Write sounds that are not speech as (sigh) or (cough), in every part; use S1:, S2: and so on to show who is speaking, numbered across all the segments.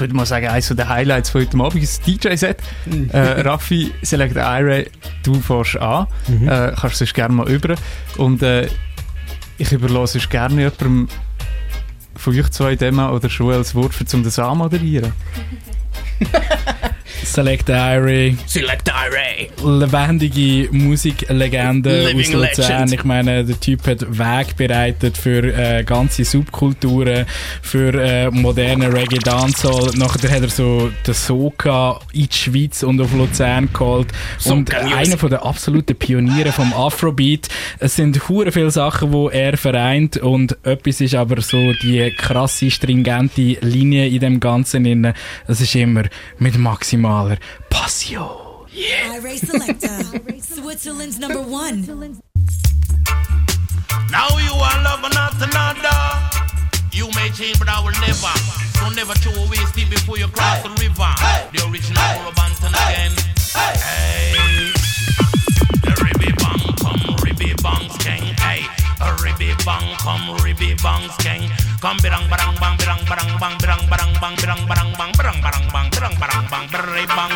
S1: ich würde mal sagen, eines der Highlights von heute Abend ist das DJ-Set. Mhm. äh, Raffi, Select Ira, du fährst an, mhm. äh, kannst sonst gerne mal über. Und äh, ich überlasse es gerne jemandem von euch zwei Demo oder schon als Wort für zum das anmoderieren. (laughs)
S2: Select Diary.
S3: Select Diary.
S2: Lebendige Musiklegende
S3: Living
S2: aus Luzern.
S3: Legend.
S2: Ich meine, der Typ hat Weg bereitet für äh, ganze Subkulturen, für äh, moderne Reggae Dancehall. Nachher hat er so den Soca in die Schweiz und auf Luzern geholt. und
S3: Soca Music.
S2: einer von der absoluten Pioniere vom Afrobeat. Es sind hure viele Sachen, wo er vereint und etwas ist aber so die krasse, stringente Linie in dem Ganzen. Es ist immer mit maximaler Passion.
S4: Iray Selector, Switzerland's number one.
S5: Now you are loving not another. You may change, but I will never. So never throw away steep before you cross the river. The original hey. Banton again. Hey. The ribby bang come, ribby bang skeng. Hey. A ribby bang come, ribby bang skeng. Come birang barang bang birang barang bang birang barang bang birang barang bang birang barang bang birang barang bang birang bang.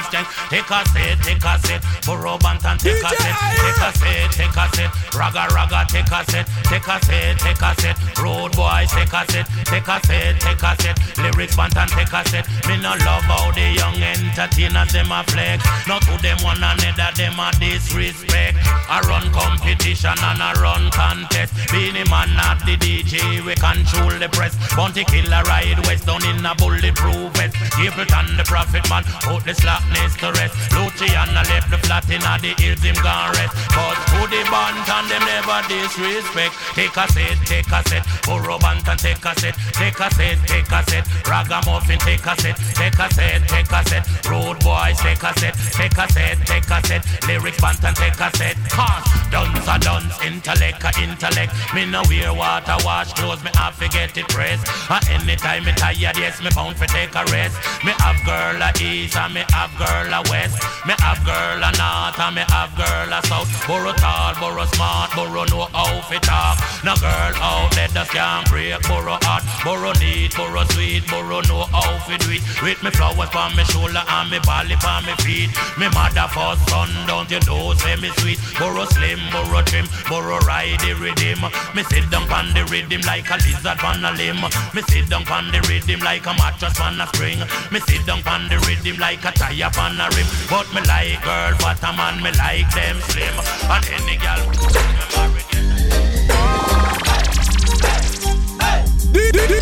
S5: Take a set, take a set. Burro Banton, take a set, take a set, take a set. Raga raga, take a set, take a set, take a set. Road boys, take a set, take a set, take a set. Lyrics Banton, take a set. Me no love how the young entertainers them a flex. Not to them one another, them a disrespect. I run competition and I run contest. Beenie Man not the DJ, we control the press. Bounty killer ride west down in a bulletproof vest. Capleton the prophet man, put the slackness to rest. Luciano left the flat in a the hills him gone rest. But to the band and them never disrespect. Take a set, take a set. Burro Banton take a set, take a set, take a set. Ragamuffin take a set, take a set, take a set. Road boys take a set, take a set, take a set. Lyrics Banton take a set. Cause dance a dance, intellect a intellect. Me no wear water wash clothes, me have to get it pressed. And anytime me tired, yes, me bound for take a rest. Me have girl a east and me have girl a west. Me have girl a north and me have girl a south. Burrow tall, burrow smart, burrow know how fi talk. No girl out there just can't break. Burrow hot, burrow neat, burrow sweet, burrow know how fi do it. With me flowers on me shoulder and me bally on me feet. Me mother for son, don't you know say me sweet. Burrow slim, burrow trim, burrow ride the rhythm. Me sit down on the rhythm like a lizard on a limb. Me sit down on the rhythm like a mattress on a spring. Me sit down on the rhythm like a tire on a rim. But me like girl, but a man me like them slim. And any girl.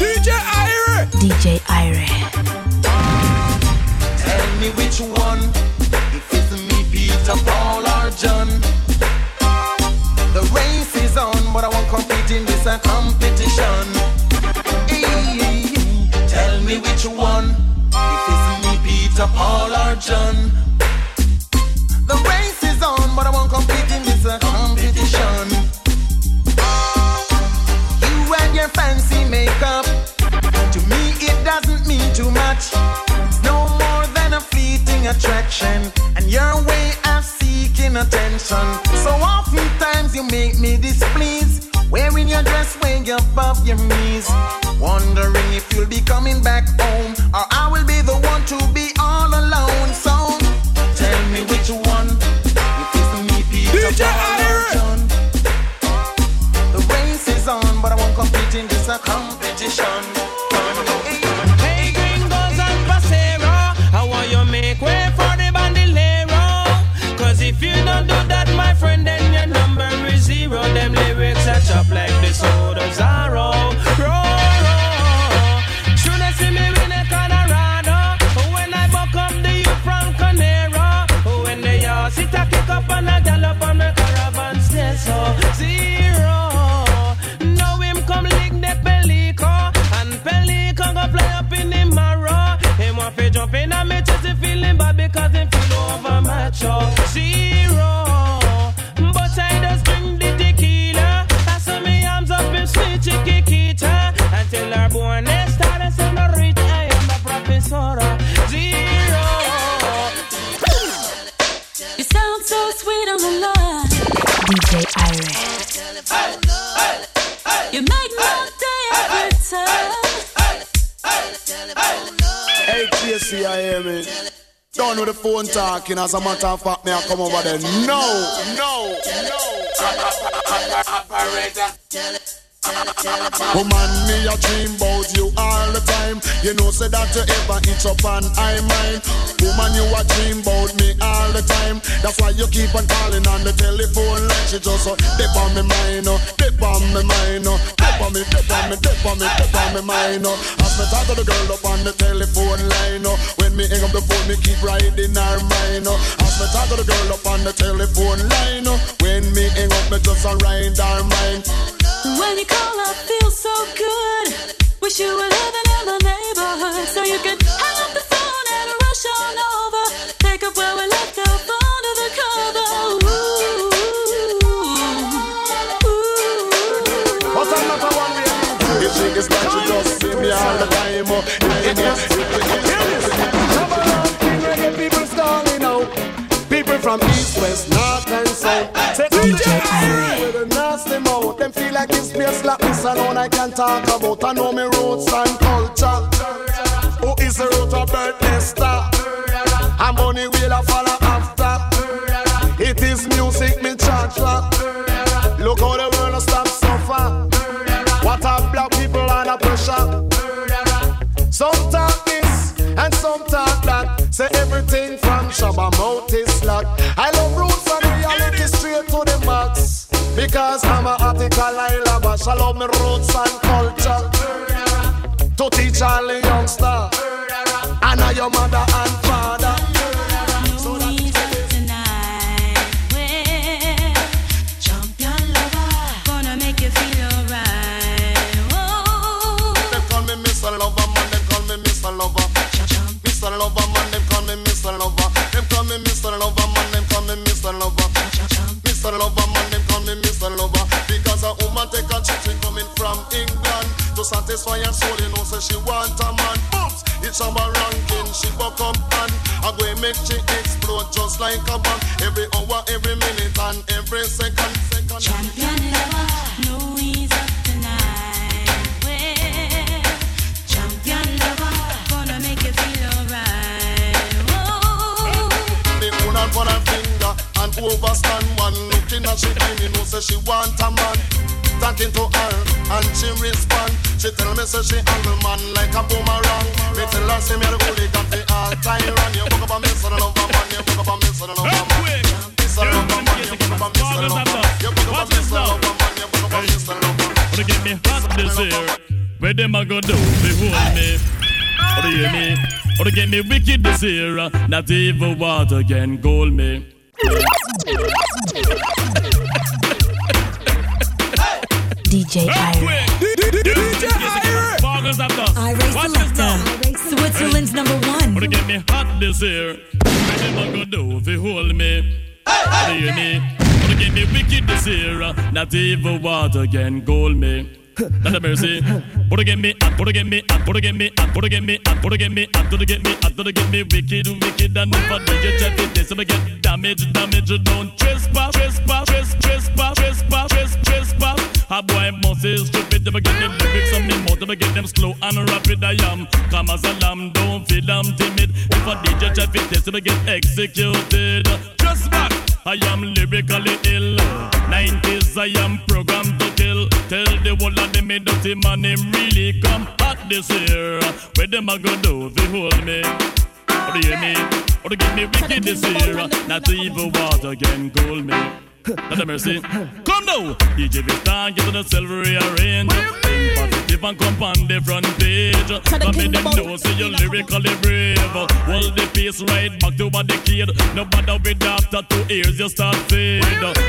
S3: DJ Iray.
S4: DJ Iray.
S6: Tell me which one, if it's me, Peter, Paul, or John. The race is on, but I won't compete in this a competition. Hey, tell me which one, if it's me, Peter, Paul, or John. Makeup, to me it doesn't mean too much. No more than a fleeting attraction, and your way of seeking attention. So oftentimes you make me displeased, wearing your dress way above your knees. Wondering if you'll be coming back home, or I will be
S7: With the phone talking, as a matter of fact, me I come over there. No, no, no. Woman, me a dream about you all the time. You know, say that you ever itch up and I mind. Woman, you a dream about me all the time. That's why you keep on calling on the telephone like she just uh, dip on me mind, uh, dip on me mind, uh, dip on me, dip on me, dip on me, dip on me mind. Uh. As me talk to the girl up on the telephone line, uh, when me hang up the phone, me keep riding her mind. Uh. As me talk to the girl up on the telephone line, uh, when me hang up, me just a ride her mind.
S8: When you call, I feel so good. Wish you were living
S7: talk about. I know me roots and culture. Who is the root of birth Esther? I'm Bunny Wailer follow after. It is music me charge. Look how the world stop suffer. What a black people under pressure. Some talk this and some talk that. Say everything from Shabba mouth is locked. I love roots and reality straight to the max. Because I'm a article I love. I love me roots and. To teach all the youngster. And your mother and buck up and I go make she explode just like a bomb. Every hour, every minute, and every second. second.
S8: Champion lover, know he's up tonight. Well, champion lover, gonna make you feel alright. Oh.
S7: Me her for her finger and overstand one looking at she eye me know say she want a man talking to her and she respond she tell me say she handle man like a boomerang me tell her say me a the hooligan fi all time run you walk up on me son of a man you walk up on me son of a man son of a man you walk up on me son of a man you walk up on me son of a man you walk up on me son of a man
S9: Wanna get me hot this year. Where them a go do? Behold me. Wanna hear me? Wanna get me wicked this year. Not even water can cool me. (laughs)
S8: DJ Iray.
S9: DJ
S8: Iray
S9: Watch this now.
S8: Selector. Switzerland's number one.
S9: Wanna get me hot this year. Where them a go do? Behold me. Wanna hear me? Wanna get me wicked this year. Not even water can cool me. Not a mercy. Wanna get me hot, wanna get me hot, wanna get me hot, wanna get me hot, wanna get me hot, wanna get me hot, wanna get me wicked, wicked, and if I do you check it, this I'ma get damage, damage, don't trespass, trespass, trespass, trespass, trespass, trespass, trespass. A boy must is stupid, I'ma get the lyrics on me mouth, I'ma get them slow and rapid, I am calm as a lamb, don't feel I'm timid. If I DJ check it, this I'ma get executed. Back. I am lyrically ill. 90s, I am programmed to kill. Tell the whole of them, me dirty man, him really come hot this year. Where them a go do they hold me? Or do you me? Or to give me wicked this year? Not even water can cool me. Not a mercy. Come now, DJ Vistan, get to the silver rearrange. Positive and come on the front page. Come in them know, say you're lyrically brave. Hold the pace right back to a decade. No matter with after two years, you start fade.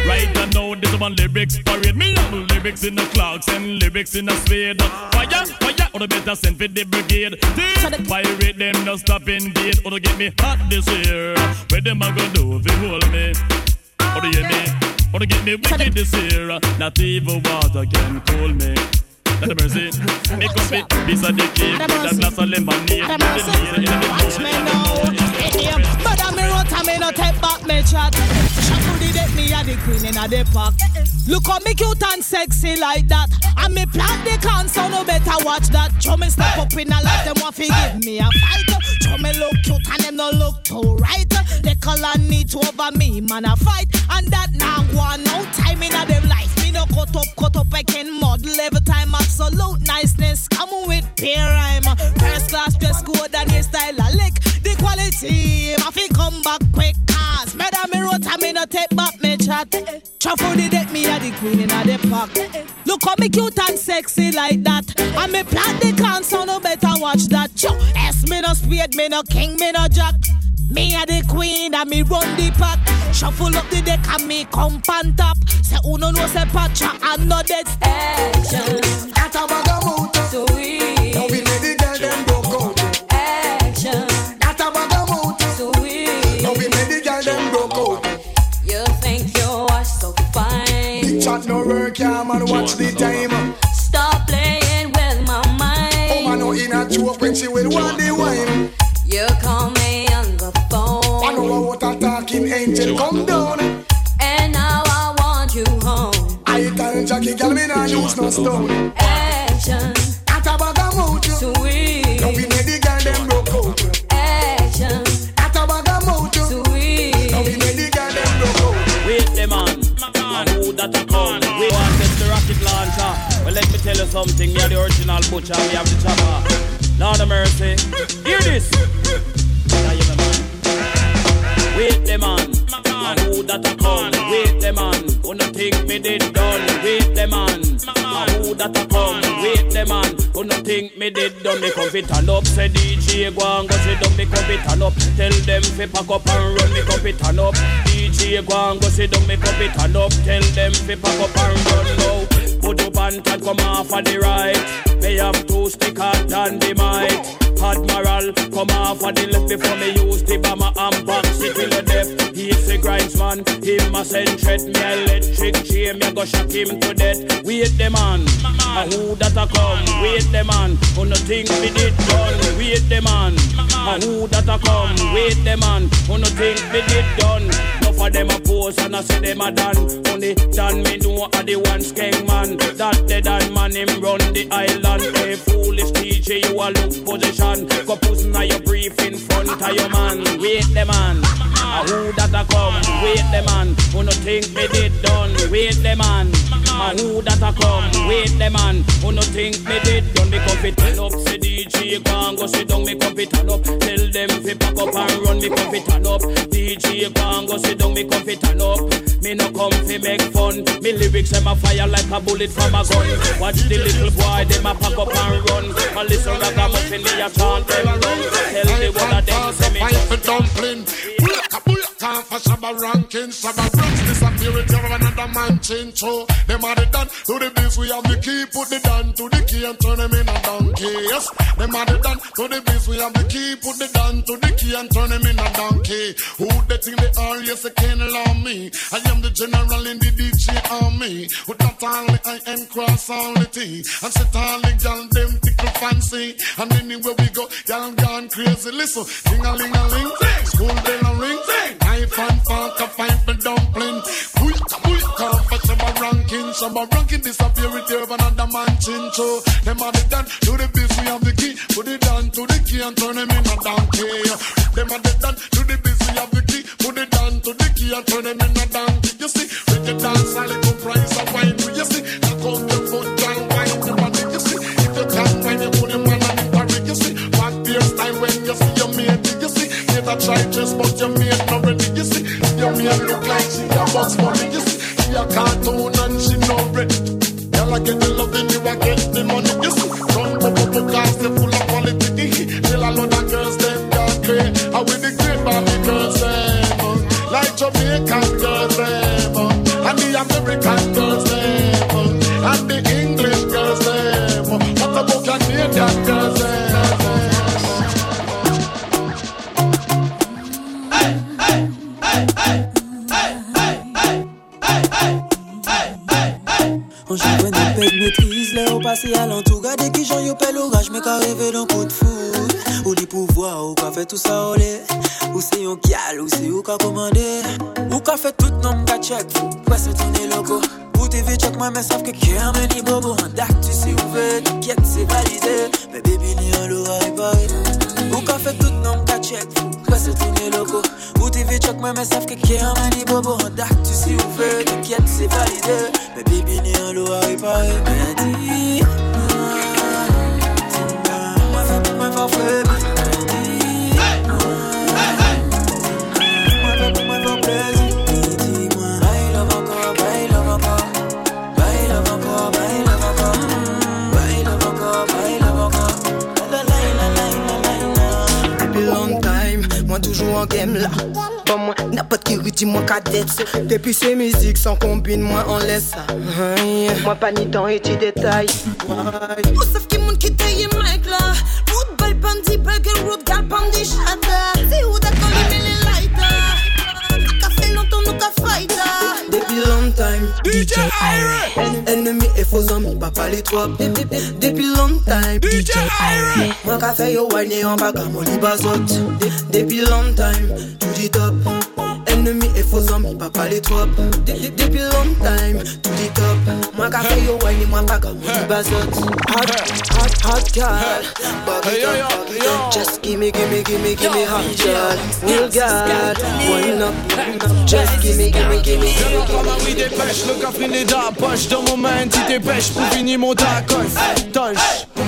S9: Right now, this one lyrics parade. Me have lyrics in the clocks and lyrics in the spade. Fire, fire, or the better send for the brigade. Think pirate them, no stop invade. Or to get me hot this year. Where them a go do if you hold me? Or do you hear me? Or to get me wicked this year. Not even water can cool me. A mercy. Make up it, of the with a glass of lemonade. The in the
S10: Watch me now. Idiom. But I'm me road me no take back me chat. To the deck, me a the queen in the park. Look how me cute and sexy like that. And me plant the can, so no better watch that. Show me step up in a life, them want to give me a fight. Show me look cute and them no look too right. They color need to over me, man, a fight. And that now one no time in a them life. No cut up, cut up, I can model every time. Absolute niceness, come with peer rhyme. First class dress code and your style a lick. The quality, I fi come back quick. Cause me da me wrote and me no take back me chat. Truffle the deck, me a the queen a the park. Look how me cute and sexy like that. And me plant the so no better watch that. Yo, S me no spade, me no king, me no jack. Me a the queen and me run the pack. Shuffle up the deck and me come pan top. Say uno no say pacha and no dead action.
S11: At a bag of motor.
S10: So we
S11: Now we let the girl them broke out.
S10: action.
S11: At a bag of motor.
S10: So we
S11: Now we let the girl them broke out.
S10: you think you are so fine.
S11: Big chat no work, yeah man. Watch the time.
S10: Stop playing with my mind.
S11: Oh
S10: mind.
S11: man, no in a joke when she will want the wine.
S10: You call
S11: angel come down.
S10: and now I want you home.
S11: I tell Jackie, girl, me nah use no stone.
S10: Action,
S11: At a bag of motor.
S10: sweet.
S11: Now we let the girl them broke out.
S10: Action,
S11: At a bag of motor.
S10: sweet.
S11: Now we let the girl them broke out.
S12: Wait the man, and who that a come? We want test the rocket launcher. Well, let me tell you something. Me are the original butcher. Me have the chopper. Lord of mercy. Hear this. That a come? Wait the man, no think me did done? Wait the man, and who that a come? Wait the man, no think me did done? Me come fit and up, say DJ go and go sit down. Me come fit and up, tell them fi pack up and run. Me come fit and up, DJ go and go sit down. Me come fit and up, tell them fi pack up and run now. Put up and come off of the right. They have two sticker than the mic. Admiral, come off of the left before me use the bomber and box it the death. He's the grinds man, him a send threat me electric chain, me go shock him to death. Wait the man, a who that a come? Wait the man, who no think me did done? Wait the man, a who that a come? Wait the man, who no think me did done? Of them a pose and I say them a done. Only done me know a the one skeng man. That the done man him run the island. Hey foolish teacher, you a look position. Go pussy now your brief in front of your man. Wait the man. A who that a come? Wait the man. Who no think me did done? Wait the man. A who that a come? Wait the man. Who no think me did done? Me come fit turn up. Say DJ and go sit down. Me come fit turn up. Tell them fi pack up and run. Me come fit turn up. DJ and go sit down. Me come fit turn up. Me no come fi make fun. Me lyrics them a fire like a bullet from a gun. Watch the little boy them a pack up and run. And listen ragamuffin me a chant them run. Tell the one of them say me
S7: Fight for dumpling. Booyaka, for Shabba ranking. Shabba ranks disappear it of another man change. So them are the done to the biz. We have the key, put the down to the key and turn them in a donkey. Yes, them are the done to the biz. We have the key, put the They think they are? Yes, they can't allow me. I am the general in the DJ army. With not only I am cross all the T. And set all the gal them tickle fancy. And anywhere we go, y'all gone crazy. Listen, ding a ling a ling, school bell a ring. Knife and fork a fight for dumpling. Ranking. Shabba ranking disappear with you another man chin. So them are the done to the biz. We have the key, put it down to the key and turn them in a donkey. Them are the done to the biz. We have the key, put it down to the key and turn them in a donkey. You see, reggae dance, a little price of wine. You see, knock out your foot, girl, wine your body. You see, if you can't wine, you put them on a party. You see, back beer style when you see your mate. You see, a try just but your mate not ready. You see, your mate look like she a box money. You see, she a cartoon and no ready. Girl, I get the loving, you I get the money. You see, run up up cars, they full of quality. Tell a lot of girls them got great. I with the great Barbie girls them, uh, like Jamaican girls them,
S13: trouvé, t'inquiète, c'est validé. Mais baby, ni un l'aura réparé. Ou qu'a fait tout nom qu'a check, pas se tourner loco. Ou TV check, moi, mais savent que qui un mani bobo. En dark, tu si ou fait, t'inquiète, c'est validé. Mais baby, ni un l'aura réparé. Mais dis, moi, moi, moi,
S14: moi, moi, moi, moi, toujours en game là. Bon moi, n'importe qui redit moi qu'à Depuis ces musiques sans combine, moi en laisse Aïe. Moi pas ni temps et tu détails
S15: Moi sauf qui monde qui taille mec là. Route balle pandi, bugger route, gal
S14: pandi, chatter time, DJ Iray. Ennemi et faux amis, papa les trois. Depuis long time, DJ. Moi qu'a fait yo wine en bas comme oli bazot. Depuis long time, tout dit top. Faux amis, papa les trois. Depuis long time, tout dit top. Fait yo comme oli bazot. Hot, hot, hot it up, it up. Just gimme, gimme, gimme, gimme hot girl. Real wine up. Just gimme, gimme, gimme, gimme,
S16: dépêche, le la poche Dans mon main, si dépêche pour finir mon tacos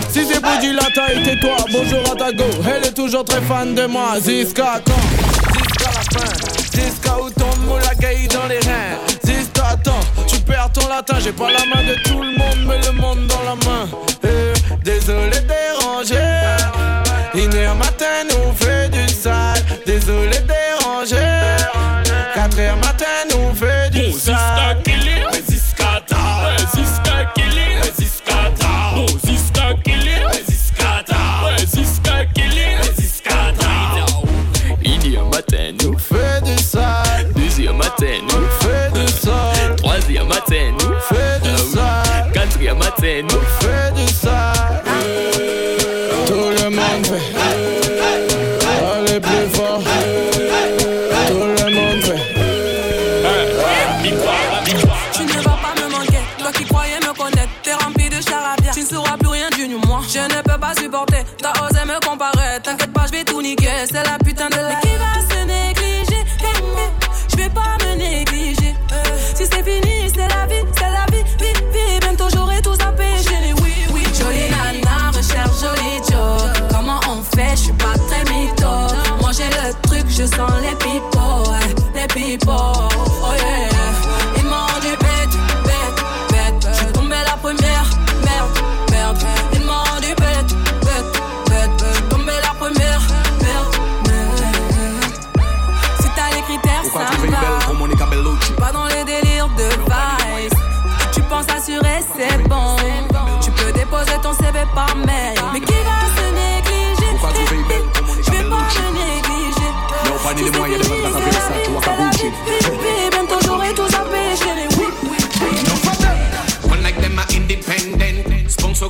S16: si c'est pour du latin et tais-toi. Bonjour à ta go, elle est toujours très fan de moi. Ziska quand? Ziska la fin. Ziska où ton dans les reins. Ziska attends, tu perds ton latin. J'ai pas la main de tout le monde mais le monde dans la main. Eh, Désolé déranger Une heure matin nous fait du sale. Désolé déranger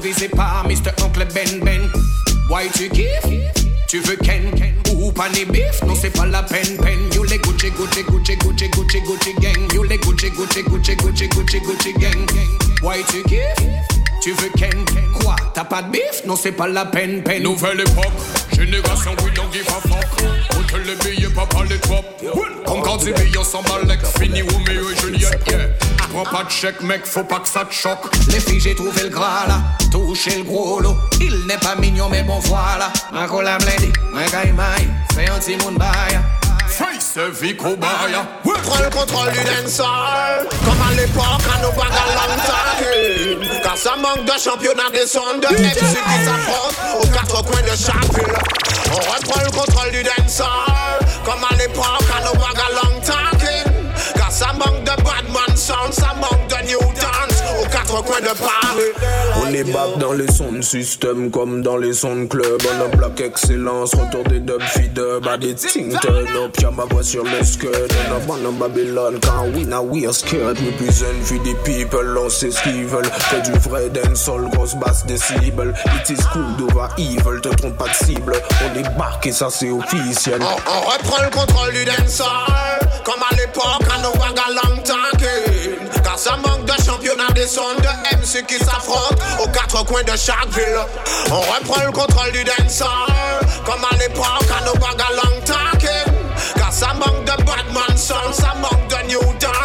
S17: Sponsorisé par Mr. Oncle Ben Ben. Why tu kiffes? Tu veux Ken? Ou pas les bif? Non, c'est pas la peine, peine. You les Gucci, Gucci, Gucci, Gucci, Gucci, Gucci gang. You les Gucci, Gucci, Gucci, Gucci, Gucci, Gucci gang. Why tu kiffes? Tu veux Ken? Quoi? T'as pas de bif? Non, c'est pas la peine, peine.
S3: Nouvelle époque, génération we don't give a fuck. Autre les billets, papa les top. Encore des billets, on s'emballe, like fini Romeo et Juliette, yeah. Prends pas de chèque, mec, faut pas que ça te choque.
S17: Les filles, j'ai trouvé le gras là, touché le gros lot. Il n'est pas mignon, mais bon voilà. Un collab blindé, un gaïmaï, fais un petit monde bail.
S3: Face Vico Baya.
S18: Prends le contrôle du dancehall Comme à l'époque à nos à long Car ça manque de championnat des sons de MC qui s'affrontent aux quatre coins de chaque ville On reprend le contrôle du dancehall Comme à l'époque à nos bagues à Ça manque de new dance aux quatre coins de Paris
S19: On est back dans les sons de système comme dans les sons de club. On a plaque excellence, retour des dub fidèles. body ting turn up, yeah, my boss, your skirt. And up on a Babylon, quand we now we are scared. Represent for the people, on c'est ce qu'ils veulent. Fais du vrai dancehall, grosse basse décibel. It is cool d'over evil, te trompe pas de cible. On débarque et ça c'est officiel.
S18: On, on reprend le contrôle du dancehall Comme à l'époque à nos Car ça manque de championnat des sons de MC qui s'affrontent Aux quatre coins de chaque ville. On reprend le contrôle du dancehall Comme à l'époque à nos wagas long tanking Car ça manque de Batman son Ça manque de New Dance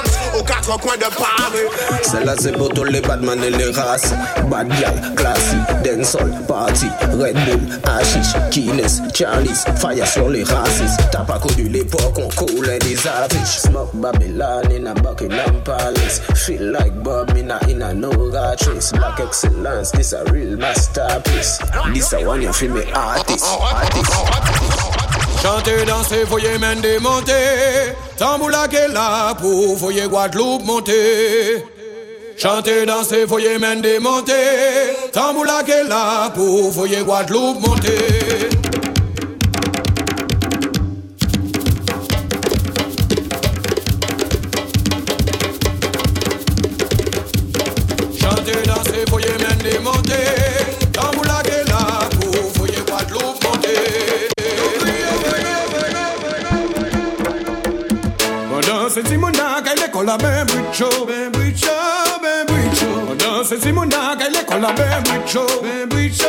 S18: quatre coins de Paris.
S19: Celle-là c'est pour tous les badman et les races Bad gal, classique, dancehall, party Red Bull, hashish, Guinness, Charlie's Fire sur les racistes. T'as pas connu l'époque, on coulait des affiches. Smoke Babylon in a Buckingham Palace. Feel like Bob in a, in a no Black excellence, this a real masterpiece. This a one you feel me artist, artist.
S3: Chanter, danser, voyez même démonter. Tamboula qui est là pour voyez Guadeloupe monter. Chanter, danser, voyez même démonter. Tamboula qui est là pour voyez Guadeloupe monter. La ben bricho, ben bricho. Madame, Simona, est la ben bricho, ben bricho,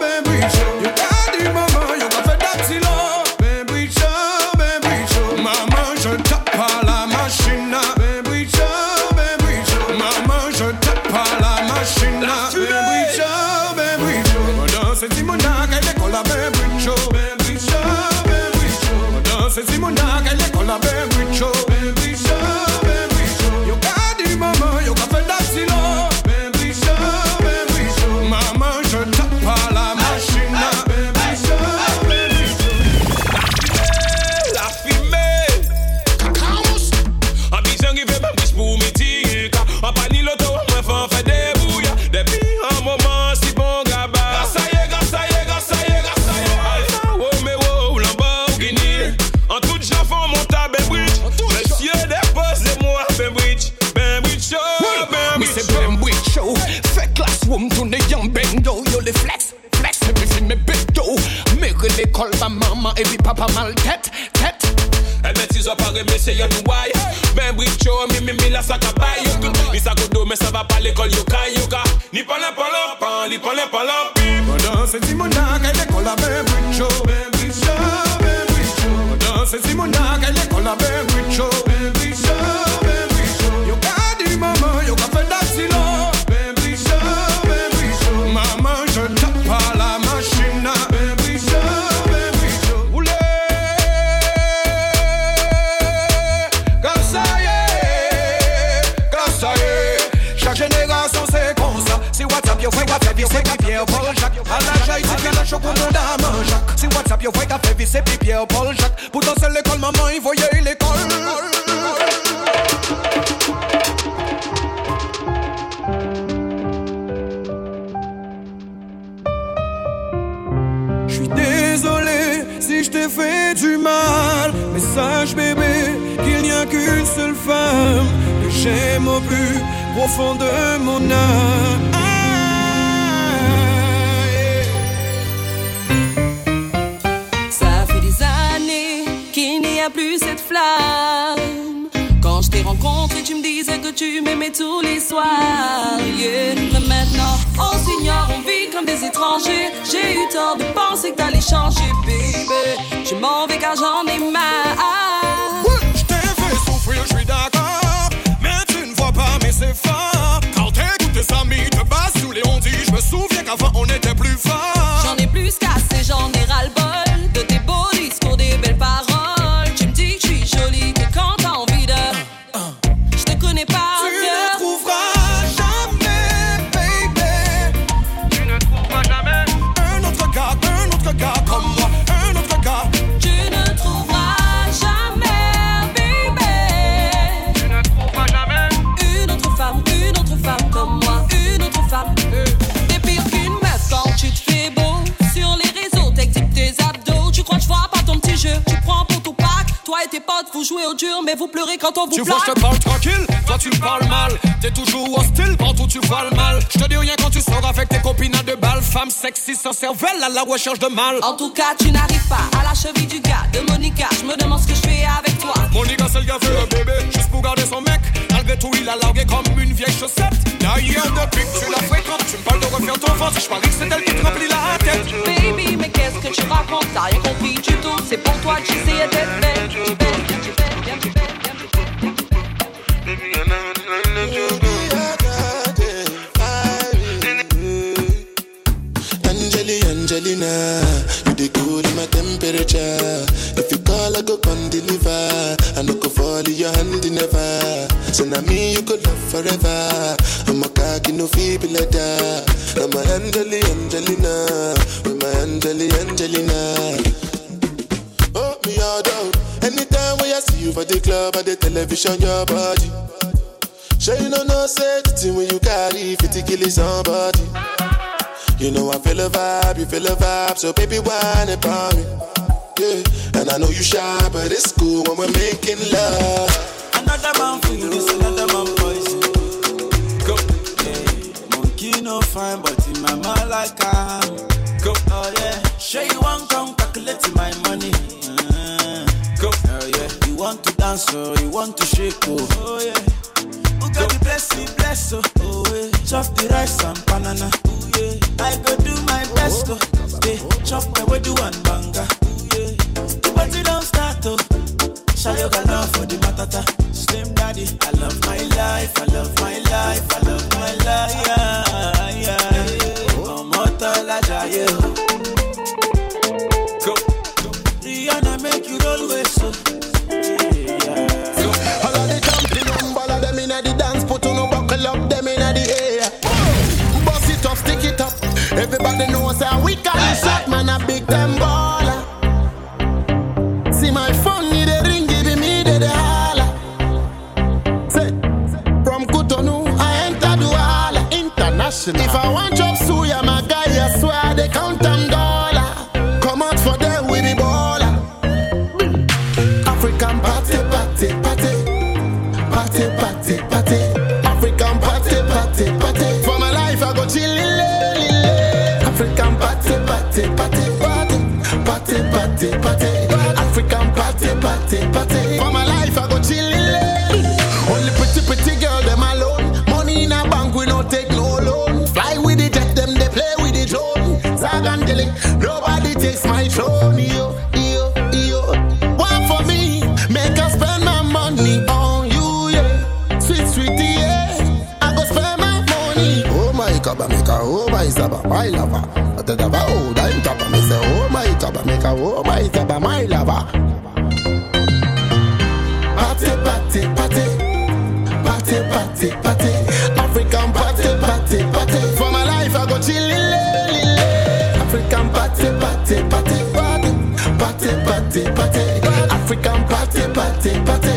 S3: ben bricho.
S12: Ça va pas l'école yoka yoka. Ni pan pan pan, ni pan pan pip.
S3: Madame, c'est Simona, qu'elle est la ben bricho, Si WhatsApp yo fait c'est Pierre Paul Jacques. Pourtant c'est l'école, maman, il voyait l'école. Je suis désolé si je t'ai fait du mal. Mais sache, bébé, qu'il n'y a qu'une seule femme que j'aime au plus profond de mon âme.
S20: N'y a plus cette flamme. Quand je t'ai rencontré, tu me disais que tu m'aimais tous les soirs. yeah. Mais maintenant, on s'ignore, on vit comme des étrangers. J'ai eu tort de penser que t'allais changer, baby. Je m'en vais car j'en ai marre.
S3: Je t'ai fait souffrir, je suis d'accord. Mais tu ne vois pas mes efforts. Quand t'écoutes tes amis te basent sous les ondits, je me souviens qu'avant on était plus fort.
S20: J'en ai plus cassé, j'en ai ras-le-bol mais vous pleurez quand on vous
S21: Tu vois, je te parle tranquille, toi tu me parles mal. T'es toujours hostile, partout tu vois le mal. Je te dis rien quand tu sors avec tes copines à deux balles. Femme sexy sans cervelle à la recherche de mal.
S20: En tout cas, tu n'arrives pas à la cheville du gars de Monica. Je me demande ce que je fais avec toi.
S21: Monica, c'est le gars fait le bébé, juste pour garder son mec. Malgré tout, il a largué comme une vieille chaussette. D'ailleurs, depuis que tu la fréquentes, tu me parles de refaire ton ventre. Je parie que c'est elle qui te remplit la tête.
S20: Baby, mais qu'est-ce que tu racontes? T'as rien compris du tout. C'est pour toi que j'essayais d'être belle.
S22: Angeli, Angelina, you the cool in my temperature. If you call, I go come deliver. I no go fall in your hand never. So now me you could love forever. I'm a cocky no feeble that. I'm a Angeli, Angelina, with my Angeli, Angelina. Oh me all. Anytime when I see you for the club or the television, your body. Sure you know no thing when you carry 50 kill somebody. You know I feel a vibe, you feel a vibe, so baby whine about me. Yeah, and I know you shy, but it's cool when we're making love.
S23: Another man for you, this another man poison. Go. Yeah. Monkey no fine, but in my mind like I'm. Go. Oh yeah. Sure you want come calculate my money. Dance, oh, you want to shake, oh. Oh yeah. Who got the blessing, bless, oh. Oh yeah. Chop the rice and banana. Oh yeah. I go do my best, oh. oh. Yeah. Chop my way do one banga.
S22: Lover. Atadaba, oh, dime kaba, me say, oh my kaba meka, oh my saba, my lover.
S11: Party, party, party. Party, party, party. African party, party, party. For my life, I go chillin'. African party, party, party. Party, party, party. African party, party, party.